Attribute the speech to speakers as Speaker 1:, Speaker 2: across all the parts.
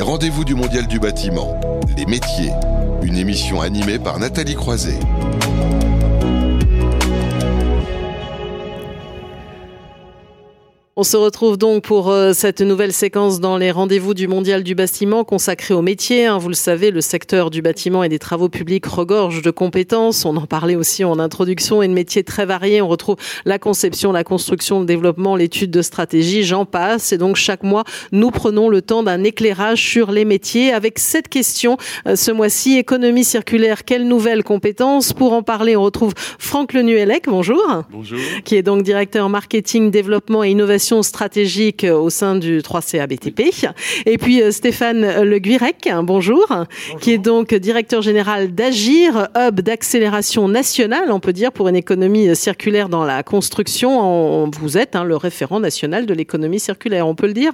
Speaker 1: Rendez-vous du Mondial du bâtiment, les métiers, une émission animée par Nathalie Croiset.
Speaker 2: On se retrouve donc pour euh, cette nouvelle séquence dans les rendez-vous du Mondial du bâtiment consacré au métier. Hein. Vous le savez, le secteur du bâtiment et des travaux publics regorge de compétences. On en parlait aussi en introduction et de métiers très variés. On retrouve la conception, la construction, le développement, l'étude de stratégie, j'en passe. Et donc chaque mois, nous prenons le temps d'un éclairage sur les métiers avec cette question euh, ce mois-ci, économie circulaire, quelles nouvelles compétences? Pour en parler, on retrouve Franck Lenuelec, bonjour.
Speaker 3: Bonjour.
Speaker 2: Qui est donc directeur marketing, développement et innovation stratégique au sein du 3CA BTP. Et puis euh, Stéphane Le Guirec, bonjour, qui est donc directeur général d'Agir, hub d'accélération nationale, on peut dire, pour une économie circulaire dans la construction. Vous êtes hein, le référent national de l'économie circulaire, on peut le dire?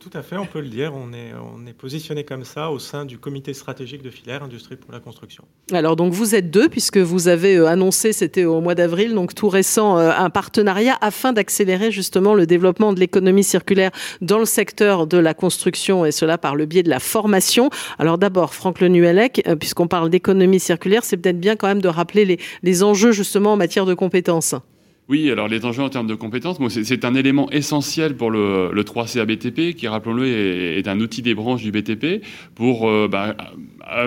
Speaker 3: Tout à fait, on peut le dire. On est, on est positionné comme ça au sein du comité stratégique de filière industrie pour la construction.
Speaker 2: Alors donc vous êtes deux puisque vous avez euh, annoncé, c'était au mois d'avril, donc tout récent, euh, un partenariat afin d'accélérer justement le développement de l'économie circulaire dans le secteur de la construction et cela par le biais de la formation. Alors d'abord, Franck Lenuelec, euh, puisqu'on parle d'économie circulaire, c'est peut-être bien quand même de rappeler les enjeux justement en matière de compétences.
Speaker 4: Oui, alors les enjeux en termes de compétences, c'est un élément essentiel pour le, 3CA BTP, qui, rappelons-le, est, un outil des branches du BTP pour euh, bah,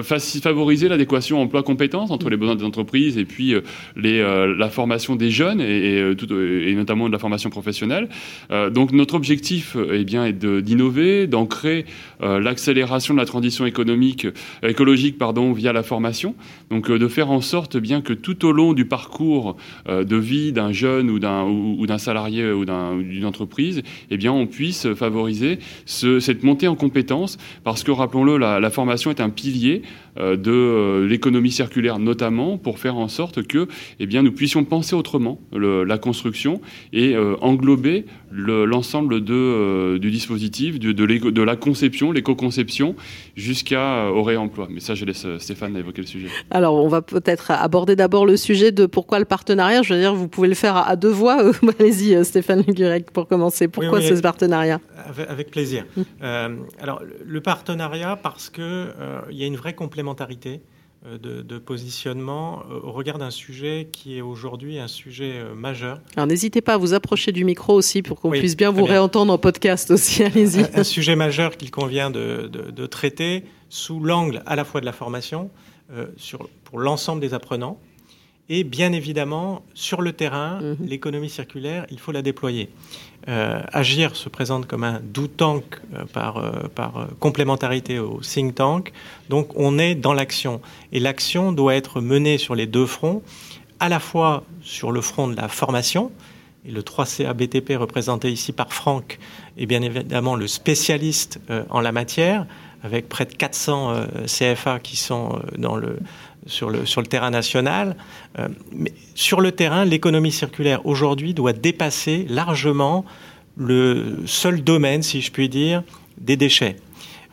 Speaker 4: favoriser l'adéquation emploi-compétences entre les besoins des entreprises et puis euh, les, euh, la formation des jeunes et, et, notamment de la formation professionnelle. donc notre objectif eh bien, est d'innover, d'ancrer l'accélération de la transition économique, écologique pardon, via la formation, donc de faire en sorte bien que tout au long du parcours de vie d'un jeune ou d'un salarié ou d'une entreprise, eh on puisse favoriser cette montée en compétences, parce que rappelons-le, la, formation est un pilier de euh, l'économie circulaire, notamment pour faire en sorte que, eh bien, nous puissions penser autrement la construction et euh, englober l'ensemble de, du dispositif, de, de, la conception, l'éco-conception, jusqu'à au réemploi. Mais ça, je laisse Stéphane évoquer le sujet.
Speaker 2: Alors, on va peut-être aborder d'abord le sujet de pourquoi le partenariat. Je veux dire, vous pouvez le faire à, deux voix. Allez-y, euh, Stéphane Gurek, pour commencer. Pourquoi ce partenariat?
Speaker 3: Avec, plaisir. Hum. Euh, alors, le partenariat, parce qu'il euh, il y a une vraie complémentarité de, positionnement au regard d'un sujet qui est aujourd'hui un sujet majeur.
Speaker 2: Alors n'hésitez pas à vous approcher du micro aussi pour qu'on puisse bien vous réentendre en podcast aussi. Allez-y.
Speaker 3: Un, un, sujet majeur qu'il convient de, de, traiter sous l'angle à la fois de la formation sur, pour l'ensemble des apprenants, et bien évidemment, sur le terrain, mhm. l'économie circulaire, il faut la déployer. Euh, Agir se présente comme un do tank euh, par, euh, par complémentarité au think tank. Donc on est dans l'action. Et l'action doit être menée sur les deux fronts, à la fois sur le front de la formation, et le 3CA BTP représenté ici par Franck est bien évidemment le spécialiste en la matière, avec près de 400 CFA qui sont dans le, sur le, sur le terrain national. Euh, mais sur le terrain, l'économie circulaire aujourd'hui doit dépasser largement le seul domaine, si je puis dire, des déchets.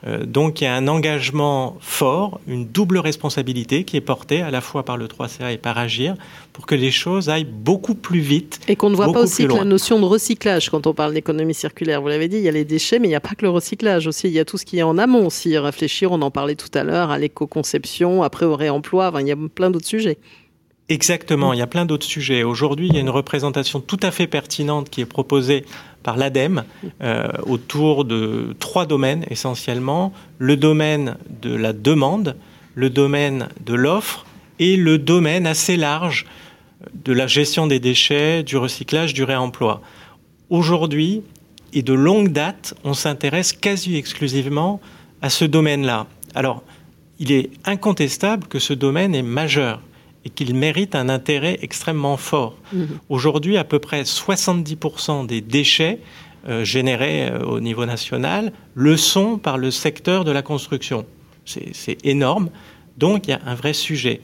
Speaker 3: Euh, donc il y a un engagement fort, une double responsabilité qui est portée à la fois par le 3CA et par Agir pour que les choses aillent beaucoup plus vite.
Speaker 2: Et qu'on ne voit pas aussi que la notion de recyclage quand on parle d'économie circulaire. Vous l'avez dit, il y a les déchets, mais il n'y a pas que le recyclage aussi. Il y a tout ce qui est en amont aussi. Réfléchir, on en parlait tout à l'heure, à l'éco-conception, après au réemploi. Enfin, il y a plein d'autres sujets.
Speaker 3: Exactement, il y a plein d'autres sujets. Aujourd'hui, il y a une représentation tout à fait pertinente qui est proposée par l'ADEME euh, autour de trois domaines essentiellement. Le domaine de la demande, le domaine de l'offre et le domaine assez large de la gestion des déchets, du recyclage, du réemploi. Aujourd'hui, et de longue date, on s'intéresse quasi exclusivement à ce domaine-là. Alors, il est incontestable que ce domaine est majeur et qu'il mérite un intérêt extrêmement fort. Mhm. Aujourd'hui, à peu près 70% des déchets euh, générés euh, au niveau national le sont par le secteur de la construction. C'est énorme. Donc, il y a un vrai sujet.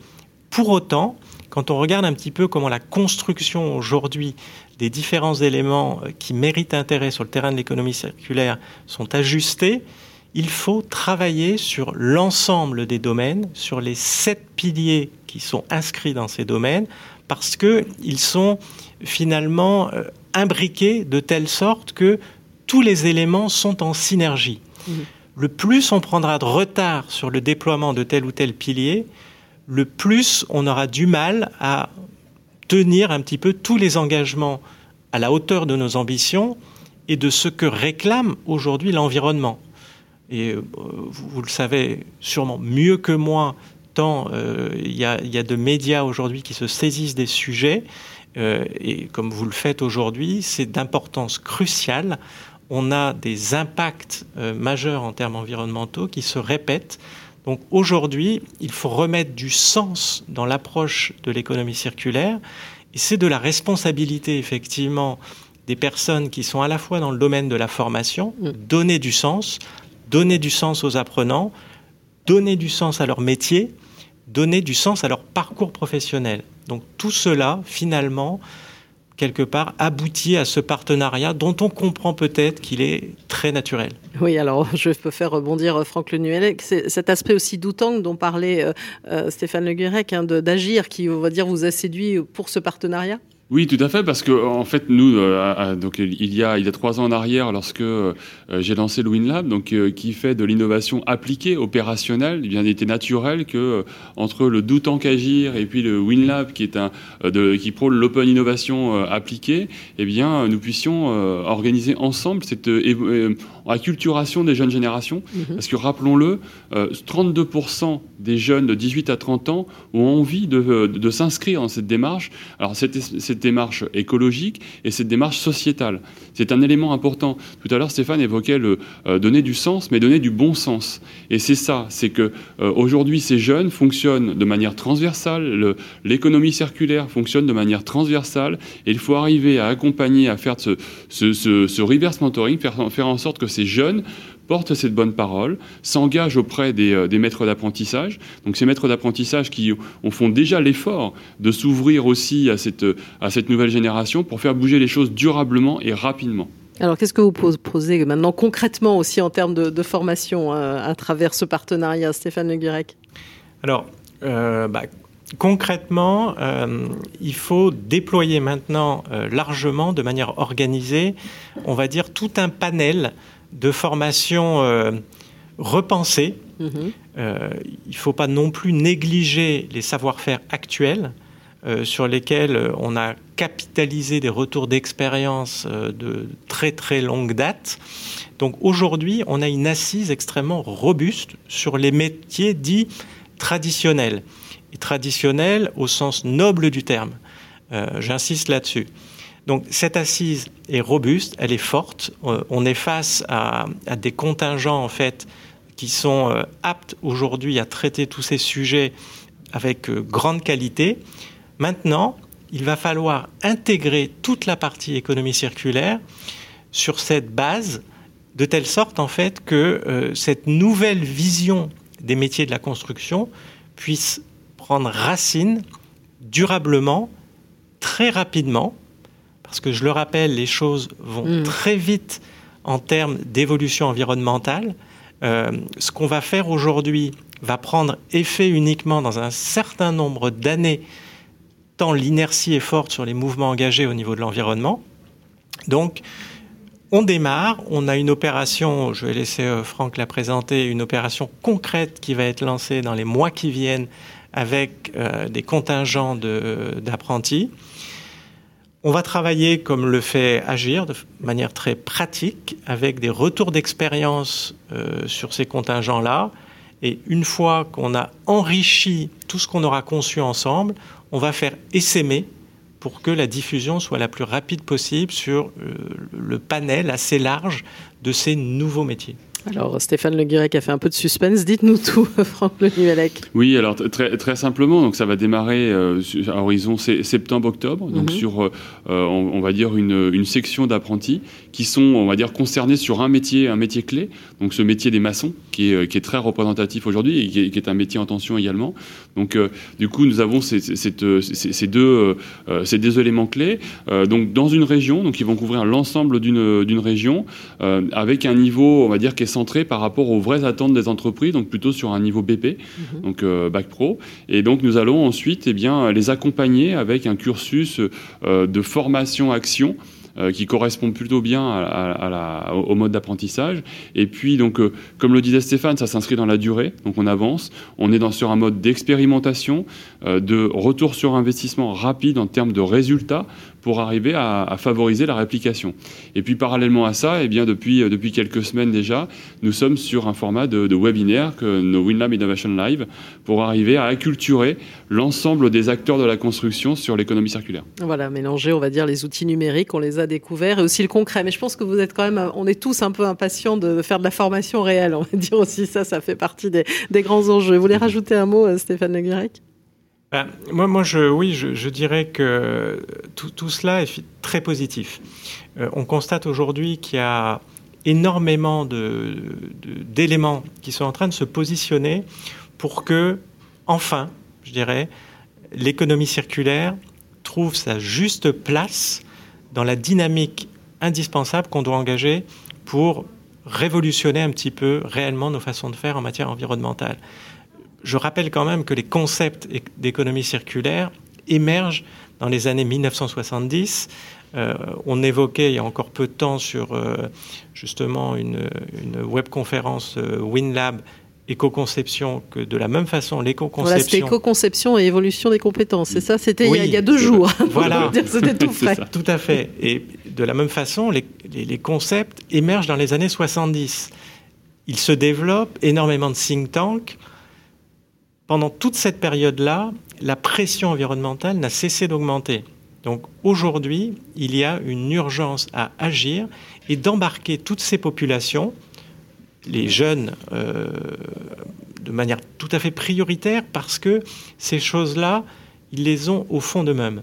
Speaker 3: Pour autant, quand on regarde un petit peu comment la construction aujourd'hui des différents éléments euh, qui méritent intérêt sur le terrain de l'économie circulaire sont ajustés, il faut travailler sur l'ensemble des domaines, sur les sept piliers qui sont inscrits dans ces domaines, parce qu'ils sont finalement euh, imbriqués de telle sorte que tous les éléments sont en synergie. Mmh. le plus on prendra de retard sur le déploiement de tel ou tel pilier, le plus on aura du mal à tenir un petit peu tous les engagements à la hauteur de nos ambitions et de ce que réclame aujourd'hui l'environnement. Et euh, vous, le savez sûrement mieux que moi, tant euh, il y, a de médias aujourd'hui qui se saisissent des sujets, euh, et comme vous le faites aujourd'hui, c'est d'importance cruciale. On a des impacts majeurs en termes environnementaux qui se répètent. Donc aujourd'hui, il faut remettre du sens dans l'approche de l'économie circulaire. Et c'est de la responsabilité, effectivement, des personnes qui sont à la fois dans le domaine de la formation, mm. donner du sens, donner du sens aux apprenants, donner du sens à leur métier, donner du sens à leur parcours professionnel. Donc tout cela, finalement, quelque part, aboutit à ce partenariat dont on comprend peut-être qu'il est très naturel.
Speaker 2: Oui, alors je peux faire rebondir euh, Franck Le C'est cet aspect aussi doutant dont parlait euh, euh, Stéphane Le Guirec, hein, d'agir, qui, on va dire, vous a séduit pour ce partenariat?
Speaker 4: Oui, tout à fait, parce que en fait, nous, euh, donc il y a il y a trois ans en arrière, lorsque euh, j'ai lancé le WinLab, donc euh, qui fait de l'innovation appliquée, opérationnelle, il bien était naturel que entre le doutant qu'agir et puis le WinLab, qui est un de, qui prône l'open innovation appliquée, eh bien, nous puissions organiser ensemble cette acculturation des jeunes générations, mhm. parce que rappelons-le, 32% des jeunes de 18 à 30 ans ont envie de, de, s'inscrire dans cette démarche. Alors cette, cette démarche écologique et cette démarche sociétale. C'est un élément important. Tout à l'heure, Stéphane évoquait le euh, donner du sens, mais donner du bon sens. Et c'est ça, c'est que euh, aujourd'hui, ces jeunes fonctionnent de manière transversale. L'économie circulaire fonctionne de manière transversale, et il faut arriver à accompagner, à faire ce, reverse mentoring, faire, faire en sorte que ces jeunes portent cette bonne parole, s'engagent auprès euh, des, maîtres d'apprentissage. Donc ces maîtres d'apprentissage qui ont, font déjà l'effort de s'ouvrir aussi à cette, à cette nouvelle génération pour faire bouger les choses durablement et rapidement.
Speaker 2: Alors, qu'est-ce que vous proposez maintenant concrètement aussi en termes de, formation euh, à travers ce partenariat, Stéphane Le Guirec?
Speaker 3: Alors, euh, bah, concrètement, il faut déployer maintenant largement, de manière organisée, on va dire tout un panel de formation euh, repensée. Mhm. Euh, il ne faut pas non plus négliger les savoir-faire actuels euh, sur lesquels on a capitalisé des retours d'expérience de très très longue date. Donc aujourd'hui, on a une assise extrêmement robuste sur les métiers dits traditionnels. Et traditionnels au sens noble du terme. J'insiste là-dessus. Donc cette assise est robuste, elle est forte. Euh, on est face à, des contingents en fait qui sont euh, aptes aujourd'hui à traiter tous ces sujets avec euh, grande qualité. Maintenant, il va falloir intégrer toute la partie économie circulaire sur cette base, de telle sorte en fait que cette nouvelle vision des métiers de la construction puisse prendre racine durablement, très rapidement, parce que je le rappelle, les choses vont mm. très vite en termes d'évolution environnementale. Euh, ce qu'on va faire aujourd'hui va prendre effet uniquement dans un certain nombre d'années, tant l'inertie est forte sur les mouvements engagés au niveau de l'environnement. Donc, on démarre, on a une opération, je vais laisser euh, Franck la présenter, une opération concrète qui va être lancée dans les mois qui viennent avec euh, des contingents d'apprentis. On va travailler comme le fait Agir, de manière très pratique, avec des retours d'expérience euh, sur ces contingents-là. Et une fois qu'on a enrichi tout ce qu'on aura conçu ensemble, on va faire essaimer pour que la diffusion soit la plus rapide possible sur euh, le panel assez large de ces nouveaux métiers.
Speaker 2: Alors Stéphane Le Guirec a fait un peu de suspense. Dites-nous tout, Franck Le.
Speaker 4: Oui, alors très, très simplement, donc ça va démarrer euh, à horizon septembre-octobre, donc mhm. sur, euh, on, va dire, une, une section d'apprentis qui sont, on va dire, concernés sur un métier, un métier clé, donc ce métier des maçons, qui est, euh, qui est très représentatif aujourd'hui et qui est, qui est, un métier en tension également. Donc du coup, nous avons ces, ces, ces deux, ces deux éléments clés. donc dans une région, donc ils vont couvrir l'ensemble d'une région avec un niveau, on va dire, qui est centré par rapport aux vraies attentes des entreprises, donc plutôt sur un niveau BP, mhm. donc euh, bac pro. Et donc nous allons ensuite eh bien, les accompagner avec un cursus euh, de formation-action qui correspondent plutôt bien à, la, au mode d'apprentissage. Et puis, donc, comme le disait Stéphane, ça s'inscrit dans la durée, donc on avance. On est dans, sur un mode d'expérimentation, de retour sur investissement rapide en termes de résultats pour arriver à, favoriser la réplication. Et puis parallèlement à ça, eh bien, depuis, euh, depuis quelques semaines déjà, nous sommes sur un format de, webinaire, que nos WinLab Innovation Live, pour arriver à acculturer l'ensemble des acteurs de la construction sur l'économie circulaire.
Speaker 2: Voilà, mélanger, on va dire, les outils numériques, on les a découverts, et aussi le concret. Mais je pense que vous êtes quand même, on est tous un peu impatients de faire de la formation réelle, on va dire aussi ça, ça fait partie des, grands enjeux. Vous voulez rajouter un mot, euh, Stéphane Le
Speaker 3: ben, moi, moi je, oui, je, dirais que tout, cela est très positif. Euh, on constate aujourd'hui qu'il y a énormément d'éléments qui sont en train de se positionner pour que, enfin, je dirais, l'économie circulaire trouve sa juste place dans la dynamique indispensable qu'on doit engager pour révolutionner un petit peu réellement nos façons de faire en matière environnementale je rappelle quand même que les concepts d'économie circulaire émergent dans les années 1970. Euh, on évoquait il y a encore peu de temps sur euh, justement une, une webconférence euh, WinLab éco-conception que de la même façon l'éco-conception. Voilà,
Speaker 2: c'était éco-conception et évolution des compétences. C'est ça, c'était il, y a deux jours.
Speaker 3: Voilà, c'était tout frais. Tout à fait. Et de la même façon, les, les, concepts émergent dans les années 70. Il se développe énormément de think tanks pendant toute cette période-là, la pression environnementale n'a cessé d'augmenter. Donc aujourd'hui, il y a une urgence à agir et d'embarquer toutes ces populations, les jeunes, euh, de manière tout à fait prioritaire parce que ces choses-là, ils les ont au fond d'eux-mêmes.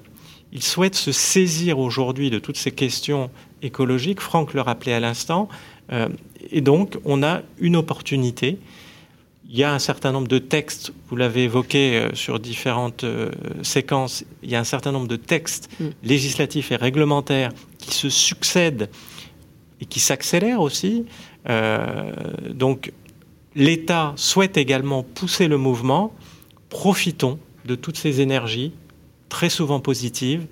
Speaker 3: Ils souhaitent se saisir aujourd'hui de toutes ces questions écologiques, Franck le rappelait à l'instant, euh, et donc on a une opportunité il y a un certain nombre de textes, vous l'avez évoqué euh, sur différentes euh, séquences, il y a un certain nombre de textes mm. législatifs et réglementaires qui se succèdent et qui s'accélèrent aussi. Euh, donc l'État souhaite également pousser le mouvement. Profitons de toutes ces énergies, très souvent positives,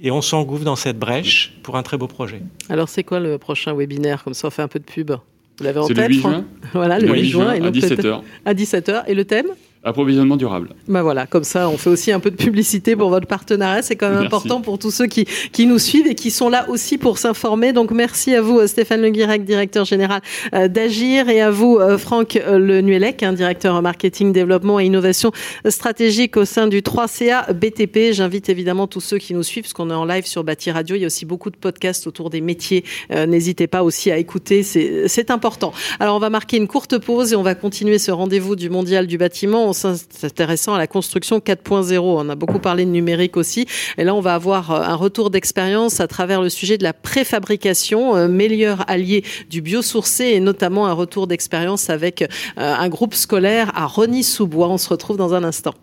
Speaker 3: et on s'engouffre dans cette brèche pour un très beau projet.
Speaker 2: Alors c'est quoi le prochain webinaire? Comme ça on fait un peu de pub.
Speaker 4: Vous l'avez en tête, le 8 juin
Speaker 2: Voilà, le, 8 juin,
Speaker 4: à 17h.
Speaker 2: À 17h. Et le thème?
Speaker 4: Approvisionnement durable.
Speaker 2: Bah voilà, comme ça, on fait aussi un peu de publicité pour votre partenariat. C'est quand même important pour tous ceux qui, qui nous suivent et qui sont là aussi pour s'informer. Donc merci à vous, euh, Stéphane Le Guirec, directeur général euh, d'Agir, et à vous, euh, Franck Le Nuelec, hein, directeur marketing, développement et innovation stratégique au sein du 3CA BTP. J'invite évidemment tous ceux qui nous suivent, parce qu'on est en live sur Bâti Radio. Il y a aussi beaucoup de podcasts autour des métiers. N'hésitez pas aussi à écouter, c'est important. Alors on va marquer une courte pause et on va continuer ce rendez-vous du Mondial du bâtiment s'intéressant à la construction 4.0. On a beaucoup parlé de numérique aussi. Et là, on va avoir euh, un retour d'expérience à travers le sujet de la préfabrication, euh, meilleur allié du biosourcé et notamment un retour d'expérience avec euh, un groupe scolaire à Rony-sous-Bois. On se retrouve dans un instant.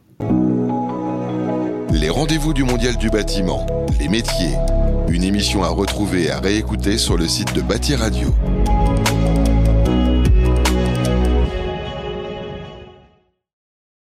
Speaker 1: Les rendez-vous du Mondial du bâtiment, les métiers. Une émission à retrouver et à réécouter sur le site de Bâti Radio.